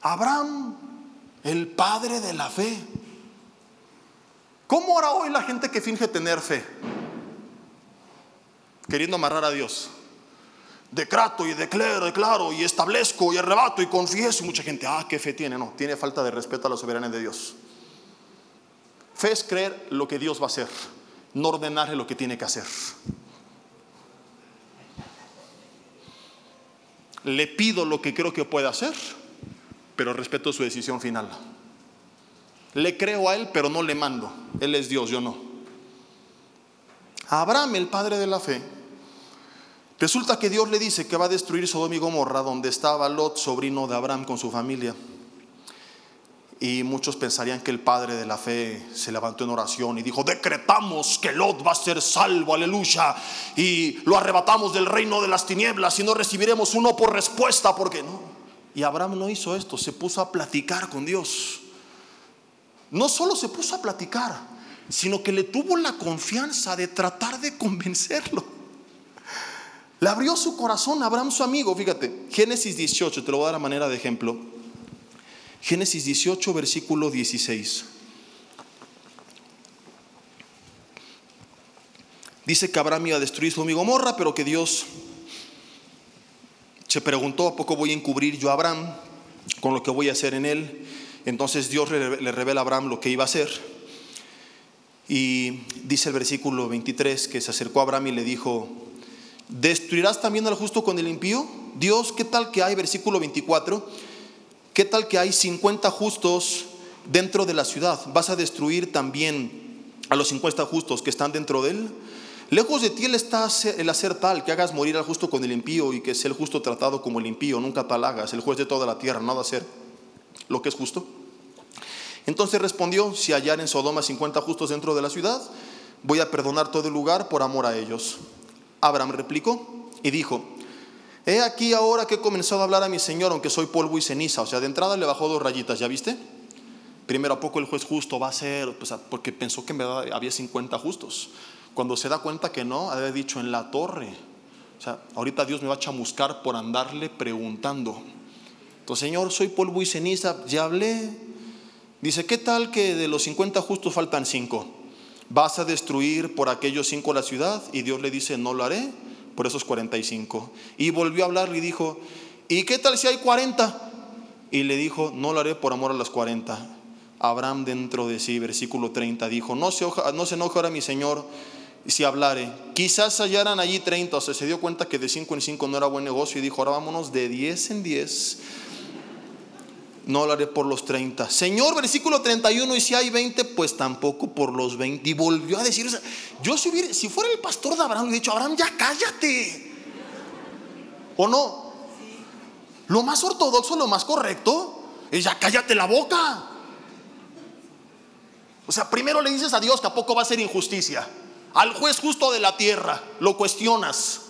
Abraham, el padre de la fe. ¿Cómo ora hoy la gente que finge tener fe? Queriendo amarrar a Dios decreto y declaro, declaro y establezco y arrebato y confieso. Mucha gente, ah, qué fe tiene. No, tiene falta de respeto a la soberanía de Dios. Fe es creer lo que Dios va a hacer, no ordenarle lo que tiene que hacer. Le pido lo que creo que puede hacer, pero respeto su decisión final. Le creo a Él, pero no le mando. Él es Dios, yo no. Abraham, el padre de la fe, Resulta que Dios le dice que va a destruir Sodoma y Gomorra, donde estaba Lot, sobrino de Abraham, con su familia. Y muchos pensarían que el padre de la fe se levantó en oración y dijo, decretamos que Lot va a ser salvo, aleluya. Y lo arrebatamos del reino de las tinieblas y no recibiremos uno por respuesta, porque no. Y Abraham no hizo esto, se puso a platicar con Dios. No solo se puso a platicar, sino que le tuvo la confianza de tratar de convencerlo. Le abrió su corazón a Abraham, su amigo. Fíjate, Génesis 18, te lo voy a dar a manera de ejemplo. Génesis 18, versículo 16. Dice que Abraham iba a destruir su amigo Morra, pero que Dios se preguntó, ¿a poco voy a encubrir yo a Abraham con lo que voy a hacer en él? Entonces Dios le revela a Abraham lo que iba a hacer. Y dice el versículo 23 que se acercó a Abraham y le dijo, ¿destruirás también al justo con el impío? Dios, ¿qué tal que hay, versículo 24, qué tal que hay 50 justos dentro de la ciudad? ¿Vas a destruir también a los 50 justos que están dentro de él? Lejos de ti el está el hacer tal que hagas morir al justo con el impío y que sea el justo tratado como el impío, nunca tal hagas, el juez de toda la tierra, nada hacer lo que es justo. Entonces respondió, si hallar en Sodoma 50 justos dentro de la ciudad, voy a perdonar todo el lugar por amor a ellos. Abraham replicó y dijo, he aquí ahora que he comenzado a hablar a mi Señor, aunque soy polvo y ceniza. O sea, de entrada le bajó dos rayitas, ¿ya viste? Primero, ¿a poco el juez justo va a ser? Pues, porque pensó que en verdad había 50 justos. Cuando se da cuenta que no, había dicho en la torre. O sea, ahorita Dios me va a chamuscar por andarle preguntando. Entonces, Señor, soy polvo y ceniza, ya hablé, Dice, ¿qué tal que de los 50 justos faltan 5? ¿Vas a destruir por aquellos 5 la ciudad? Y Dios le dice, no lo haré por esos 45. Y volvió a hablar y dijo, ¿y qué tal si hay 40? Y le dijo, no lo haré por amor a las 40. Abraham dentro de sí, versículo 30, dijo, no se, no se enoje ahora mi Señor si hablare. Quizás hallaran allí 30, o sea, se dio cuenta que de 5 en 5 no era buen negocio y dijo, ahora vámonos de 10 en 10 no lo haré por los 30. Señor, versículo 31, y si hay 20, pues tampoco por los 20. Y volvió a decir, yo si, si fuera el pastor de Abraham, le he dicho, Abraham, ya cállate. ¿O no? Lo más ortodoxo, lo más correcto, es ya cállate la boca. O sea, primero le dices a Dios que a poco va a ser injusticia. Al juez justo de la tierra, lo cuestionas.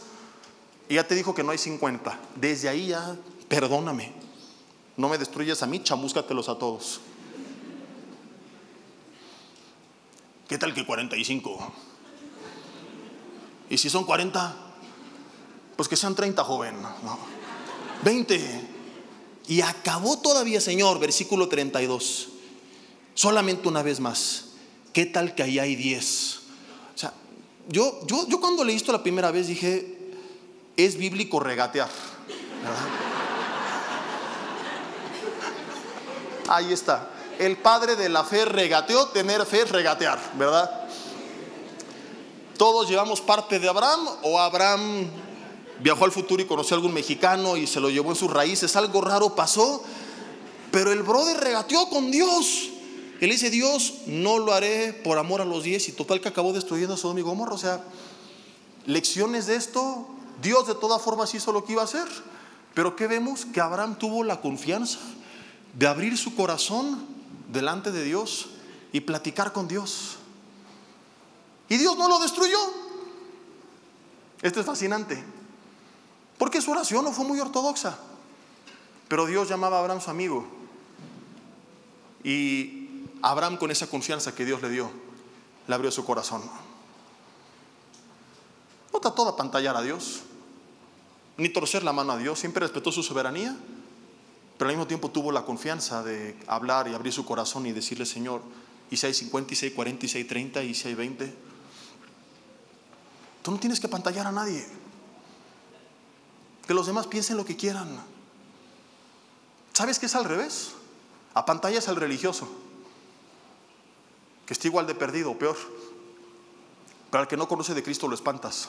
Y ya te dijo que no hay 50. Desde ahí ya, perdóname no me destruyes a mí, chamúscatelos a todos. ¿Qué tal que 45? Y si son 40, pues que sean 30, joven. 20. Y acabó todavía, Señor, versículo 32. Solamente una vez más. ¿Qué tal que ahí hay 10? O sea, yo, yo, yo cuando leí esto la primera vez dije, es bíblico regatear. ¿verdad? Ahí está. El padre de la fe regateó, tener fe regatear, ¿verdad? Todos llevamos parte de Abraham o Abraham viajó al futuro y conoció a algún mexicano y se lo llevó en sus raíces. Algo raro pasó, pero el brother regateó con Dios. Él dice, Dios, no lo haré por amor a los diez y total que acabó destruyendo a Sodoma y Gomorra. O sea, lecciones de esto, Dios de todas formas hizo lo que iba a hacer. Pero ¿qué vemos? Que Abraham tuvo la confianza de abrir su corazón delante de Dios y platicar con Dios. Y Dios no lo destruyó. Esto es fascinante. Porque su oración no fue muy ortodoxa. Pero Dios llamaba a Abraham su amigo. Y Abraham con esa confianza que Dios le dio, le abrió su corazón. No trató de pantallar a Dios, ni torcer la mano a Dios, siempre respetó su soberanía pero al mismo tiempo tuvo la confianza de hablar y abrir su corazón y decirle, Señor, y si hay 56, 46, 30, y si hay 20. Tú no tienes que pantallar a nadie. Que los demás piensen lo que quieran. ¿Sabes qué es al revés? A pantalla es al religioso, que está igual de perdido o peor. Pero al que no conoce de Cristo lo espantas.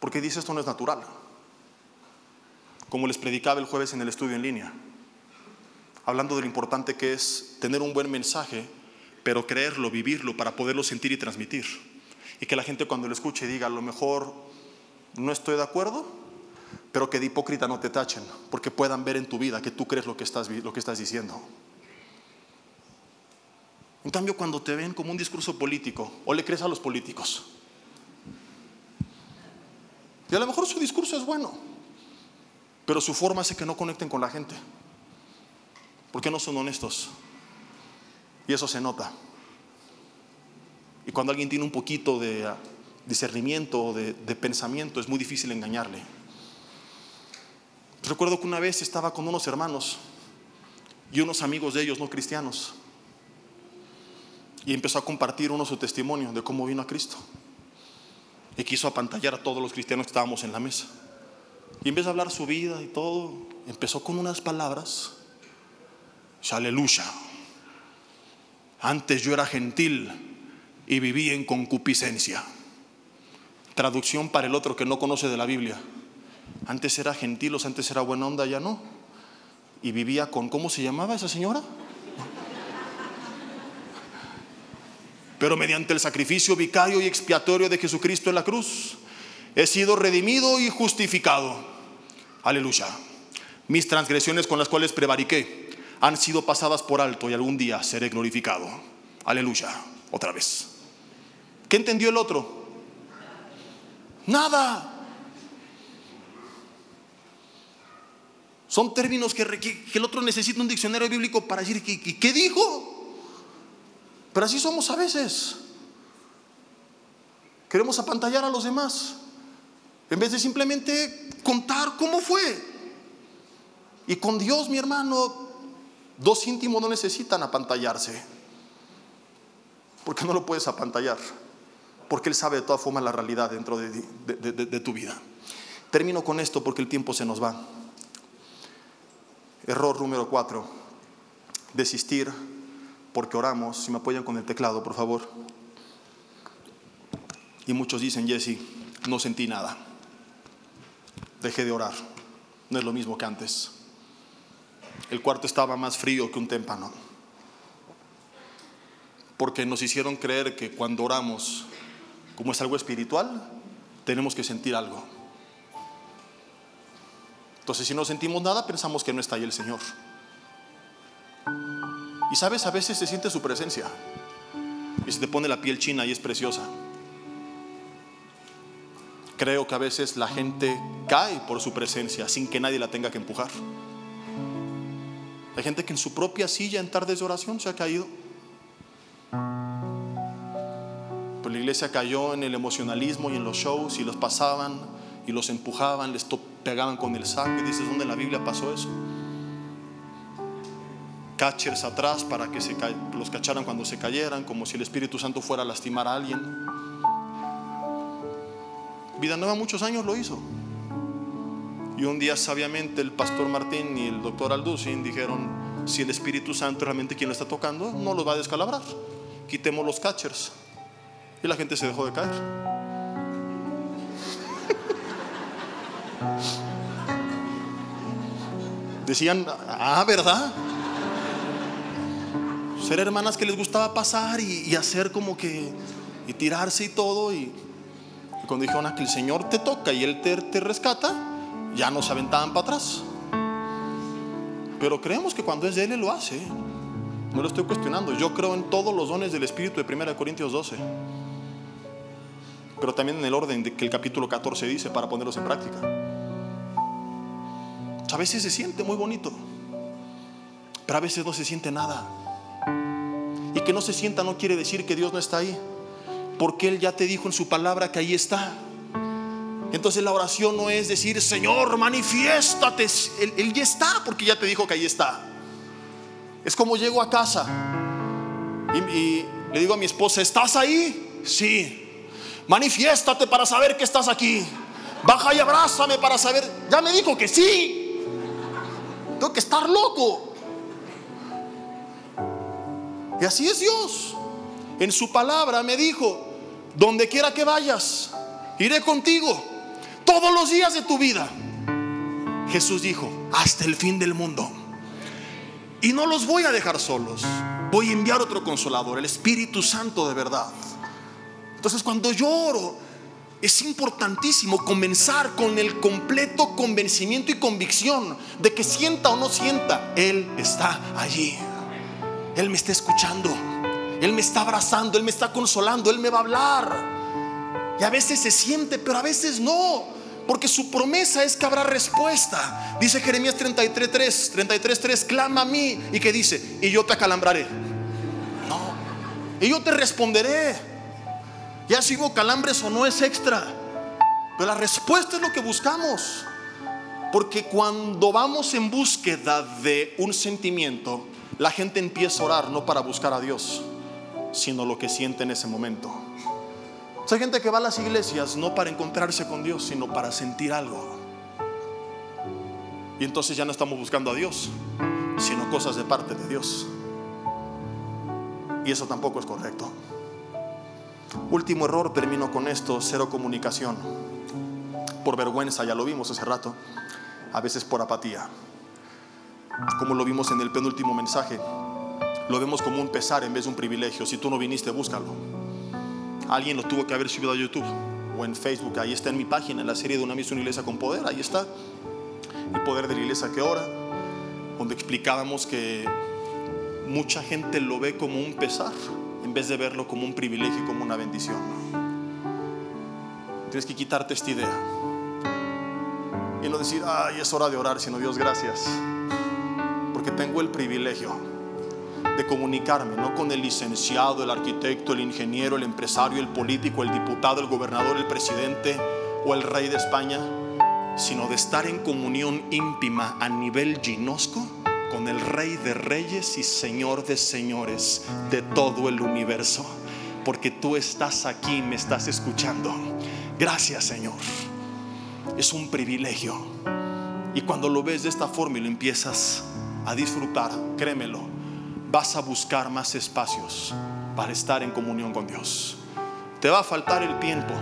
Porque dice esto no es natural como les predicaba el jueves en el estudio en línea, hablando de lo importante que es tener un buen mensaje, pero creerlo, vivirlo, para poderlo sentir y transmitir. Y que la gente cuando lo escuche diga, a lo mejor no estoy de acuerdo, pero que de hipócrita no te tachen, porque puedan ver en tu vida que tú crees lo que estás, lo que estás diciendo. En cambio, cuando te ven como un discurso político, o le crees a los políticos, y a lo mejor su discurso es bueno, pero su forma hace que no conecten con la gente. Porque no son honestos. Y eso se nota. Y cuando alguien tiene un poquito de ah, discernimiento, de, de pensamiento, es muy difícil engañarle. Recuerdo que una vez estaba con unos hermanos y unos amigos de ellos no cristianos. y empezó a compartir uno su testimonio de cómo vino a Cristo. Y quiso apantallar a todos los cristianos que estábamos en la mesa. Y vez de hablar su vida y todo, empezó con unas palabras. Aleluya. Antes yo era gentil y vivía en concupiscencia. Traducción para el otro que no conoce de la Biblia. Antes era gentil, o antes era buena onda, ya no. Y vivía con, ¿cómo se llamaba esa señora? Pero mediante el sacrificio vicario y expiatorio de Jesucristo en la cruz, he sido redimido y justificado. Aleluya. Mis transgresiones con las cuales prevariqué han sido pasadas por alto y algún día seré glorificado. Aleluya. Otra vez. ¿Qué entendió el otro? Nada. Son términos que, el otro necesita un diccionario bíblico para decir, ¿qué, qué dijo? Pero así somos a veces. Queremos apantallar a los demás. En vez de simplemente contar cómo fue. Y con Dios, mi hermano, dos íntimos no necesitan apantallarse. Porque no lo puedes apantallar. Porque Él sabe de todas formas la realidad dentro de, de tu vida. Termino con esto porque el tiempo se nos va. Error número cuatro. Desistir porque oramos. Si me apoyan con el teclado, por favor. Y muchos dicen, Jesse, no sentí nada dejé de orar. No es lo mismo que antes. El cuarto estaba más frío que un témpano. Porque nos hicieron creer que cuando oramos, como es algo espiritual, tenemos que sentir algo. Entonces, si no sentimos nada, pensamos que no está ahí el Señor. Y sabes, a veces se siente su presencia. Y se te pone la piel china y es preciosa. Creo que a veces la gente cae por su presencia sin que nadie la tenga que empujar. Hay gente que en su propia silla en tardes de oración se ha caído. Pero la iglesia cayó en el emocionalismo y en los shows y los pasaban y los empujaban, les pegaban con el saco. Y dices, ¿dónde en la Biblia pasó eso? Catchers atrás para que se los cacharan cuando se cayeran, como si el Espíritu Santo fuera a lastimar a alguien. Vida Nueva muchos años lo hizo. Y un día sabiamente el pastor Martín y el doctor Alducin dijeron, si el Espíritu Santo realmente quien lo está tocando, no los va a descalabrar. Quitemos los catchers. Y la gente se dejó de caer. Decían, ah, ¿verdad? Ser hermanas que les gustaba pasar y, hacer como que, y tirarse y todo. Y, cuando dijeron que el Señor te toca y Él te, te rescata, ya no se aventaban para atrás. Pero creemos que cuando es de Él, Él lo hace. No lo estoy cuestionando. Yo creo en todos los dones del Espíritu de 1 Corintios 12. Pero también en el orden de que el capítulo 14 dice para ponerlos en práctica. A veces se siente muy bonito, pero a veces no se siente nada. Y que no se sienta no quiere decir que Dios no está ahí porque Él ya te dijo en su palabra que ahí está. Entonces la oración no es decir, Señor, manifiéstate. Él, ya está, porque ya te dijo que ahí está. Es como llego a casa y, le digo a mi esposa, ¿estás ahí? Sí. Manifiéstate para saber que estás aquí. Baja y abrázame para saber. Ya me dijo que sí. Tengo que estar loco. Y así es Dios. En su palabra me dijo, donde quiera que vayas, iré contigo todos los días de tu vida. Jesús dijo, hasta el fin del mundo. Y no los voy a dejar solos. Voy a enviar otro consolador, el Espíritu Santo de verdad. Entonces cuando lloro, es importantísimo comenzar con el completo convencimiento y convicción de que sienta o no sienta, Él está allí. Él me está escuchando. Él me está abrazando, Él me está consolando, Él me va a hablar. Y a veces se siente, pero a veces no. Porque su promesa es que habrá respuesta. Dice Jeremías 33.3, 33.3, clama a mí. ¿Y que dice? Y yo te acalambraré. No. Y yo te responderé. Ya si hubo calambres o no es extra. Pero la respuesta es lo que buscamos. Porque cuando vamos en búsqueda de un sentimiento, la gente empieza a orar no para buscar a Dios sino lo que siente en ese momento. hay gente que va a las iglesias no para encontrarse con Dios, sino para sentir algo. Y entonces ya no estamos buscando a Dios, sino cosas de parte de Dios. Y eso tampoco es correcto. Último error, termino con esto, cero comunicación. Por vergüenza, ya lo vimos hace rato, a veces por apatía. Como lo vimos en el penúltimo mensaje, lo vemos como un pesar en vez de un privilegio. Si tú no viniste, búscalo. Alguien lo tuvo que haber subido a YouTube o en Facebook. Ahí está en mi página, en la serie de una misión iglesia con poder. Ahí está el poder de la iglesia que ora, donde explicábamos que mucha gente lo ve como un pesar en vez de verlo como un privilegio y como una bendición. Tienes que quitarte esta idea y no decir, ay, es hora de orar, sino Dios, gracias, porque tengo el privilegio de comunicarme, no con el licenciado, el arquitecto, el ingeniero, el empresario, el político, el diputado, el gobernador, el presidente o el rey de España, sino de estar en comunión íntima a nivel ginosco con el rey de reyes y señor de señores de todo el universo. Porque tú estás aquí, me estás escuchando. Gracias Señor. Es un privilegio. Y cuando lo ves de esta forma y lo empiezas a disfrutar, créemelo, vas a buscar más espacios para estar en comunión con Dios. Te va a faltar el tiempo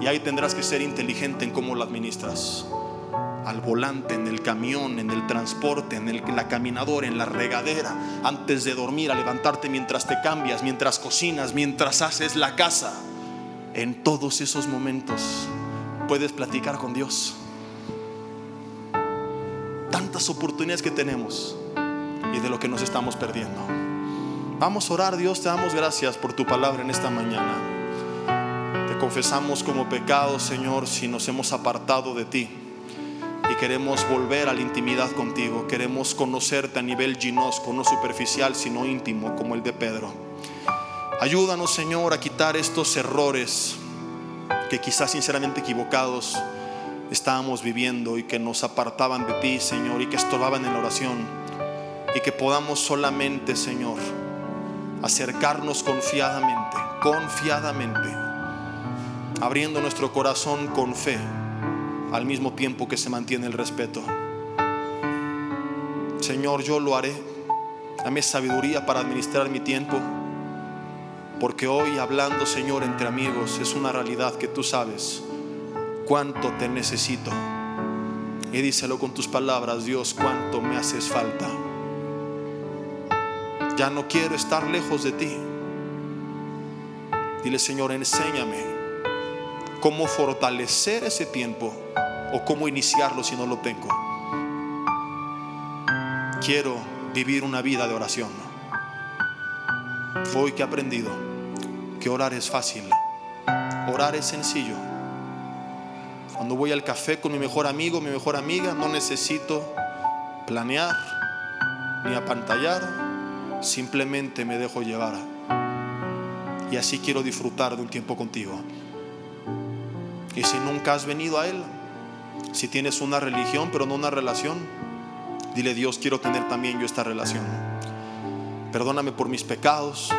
y ahí tendrás que ser inteligente en cómo lo administras. Al volante, en el camión, en el transporte, en, el, la caminadora, en la regadera, antes de dormir, a levantarte mientras te cambias, mientras cocinas, mientras haces la casa. En todos esos momentos puedes platicar con Dios. Tantas oportunidades que tenemos y de lo que nos estamos perdiendo. Vamos a orar, Dios, te damos gracias por tu palabra en esta mañana. Te confesamos como pecado, Señor, si nos hemos apartado de ti y queremos volver a la intimidad contigo. Queremos conocerte a nivel ginosco, no superficial, sino íntimo, como el de Pedro. Ayúdanos, Señor, a quitar estos errores que quizás sinceramente equivocados estábamos viviendo y que nos apartaban de ti, Señor, y que estorbaban en la oración y que podamos solamente, Señor, acercarnos confiadamente, confiadamente, abriendo nuestro corazón con fe, al mismo tiempo que se mantiene el respeto. Señor, yo lo haré. Dame sabiduría para administrar mi tiempo. Porque hoy hablando, Señor, entre amigos, es una realidad que tú sabes cuánto te necesito. Y díselo con tus palabras, Dios, cuánto me haces falta. Ya no quiero estar lejos de ti. Dile, Señor, enséñame cómo fortalecer ese tiempo o cómo iniciarlo si no lo tengo. Quiero vivir una vida de oración. Hoy que he aprendido que orar es fácil, orar es sencillo. Cuando voy al café con mi mejor amigo, mi mejor amiga, no necesito planear ni apantallar simplemente me dejo llevar. Y así quiero disfrutar de un tiempo contigo. Y si nunca has venido a Él, si tienes una religión pero no una relación, dile Dios, quiero tener también yo esta relación. Perdóname por mis pecados,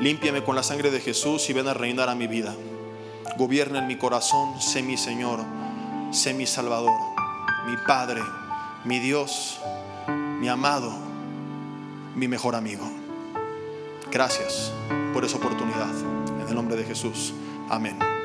límpiame con la sangre de Jesús y ven a reinar a mi vida. Gobierna en mi corazón, sé mi Señor, sé mi Salvador, mi Padre, mi Dios, mi amado mi mejor amigo. Gracias por esa oportunidad. En el nombre de Jesús. Amén.